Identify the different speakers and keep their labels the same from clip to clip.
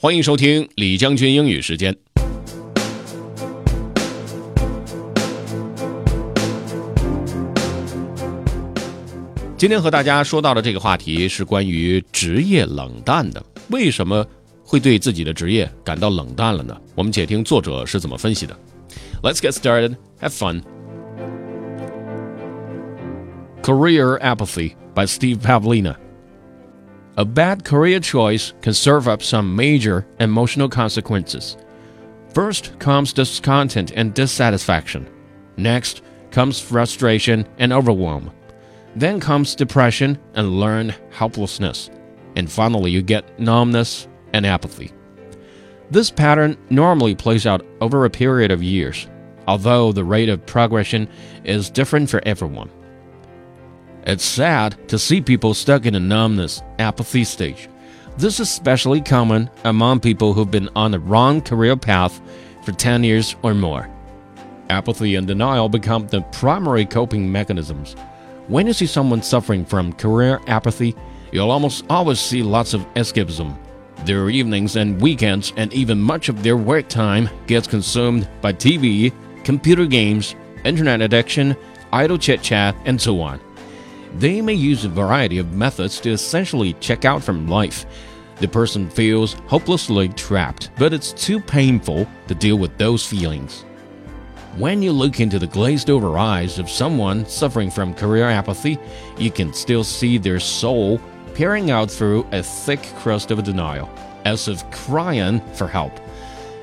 Speaker 1: 欢迎收听李将军英语时间。今天和大家说到的这个话题是关于职业冷淡的。为什么会对自己的职业感到冷淡了呢？我们且听作者是怎么分析的。Let's get started. Have fun. Career Apathy by Steve Pavlina. A bad career choice can serve up some major emotional consequences. First comes discontent and dissatisfaction. Next comes frustration and overwhelm. Then comes depression and learned helplessness. And finally, you get numbness and apathy. This pattern normally plays out over a period of years, although the rate of progression is different for everyone. It's sad to see people stuck in a numbness, apathy stage. This is especially common among people who've been on the wrong career path for 10 years or more. Apathy and denial become the primary coping mechanisms. When you see someone suffering from career apathy, you'll almost always see lots of escapism. Their evenings and weekends and even much of their work time gets consumed by TV, computer games, internet addiction, idle chit chat, and so on. They may use a variety of methods to essentially check out from life. The person feels hopelessly trapped, but it's too painful to deal with those feelings. When you look into the glazed over eyes of someone suffering from career apathy, you can still see their soul peering out through a thick crust of denial, as if crying for help.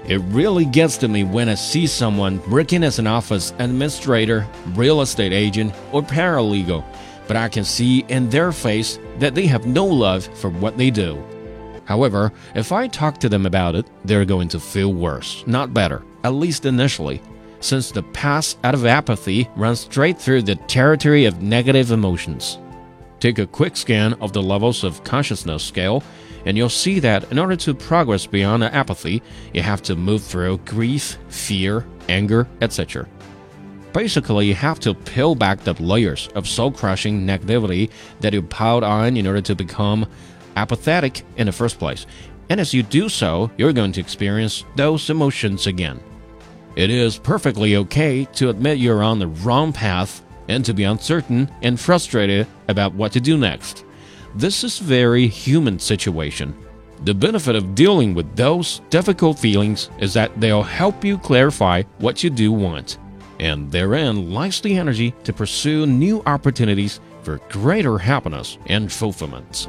Speaker 1: It really gets to me when I see someone working as an office administrator, real estate agent, or paralegal but I can see in their face that they have no love for what they do. However, if I talk to them about it, they're going to feel worse, not better, at least initially, since the path out of apathy runs straight through the territory of negative emotions. Take a quick scan of the levels of consciousness scale, and you'll see that in order to progress beyond apathy, you have to move through grief, fear, anger, etc. Basically, you have to peel back the layers of soul crushing negativity that you piled on in order to become apathetic in the first place. And as you do so, you're going to experience those emotions again. It is perfectly okay to admit you're on the wrong path and to be uncertain and frustrated about what to do next. This is very human situation. The benefit of dealing with those difficult feelings is that they'll help you clarify what you do want and therein lies the energy to pursue new opportunities for greater happiness and fulfillment.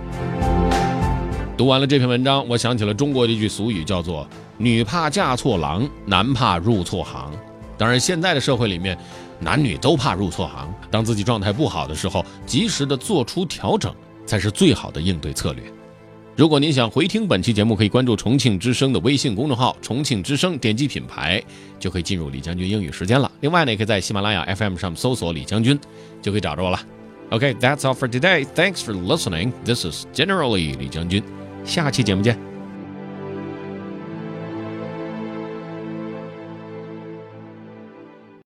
Speaker 1: 读完了这篇文章，我想起了中国的一句俗语，叫做“女怕嫁错郎，男怕入错行”。当然，现在的社会里面，男女都怕入错行。当自己状态不好的时候，及时的做出调整，才是最好的应对策略。如果您想回听本期节目，可以关注重庆之声的微信公众号“重庆之声”，点击品牌就可以进入李将军英语时间了。另外呢，也可以在喜马拉雅 FM 上搜索“李将军”，就可以找着我了。OK，that's all for today. Thanks for listening. This is generally 李将军。下期节目见。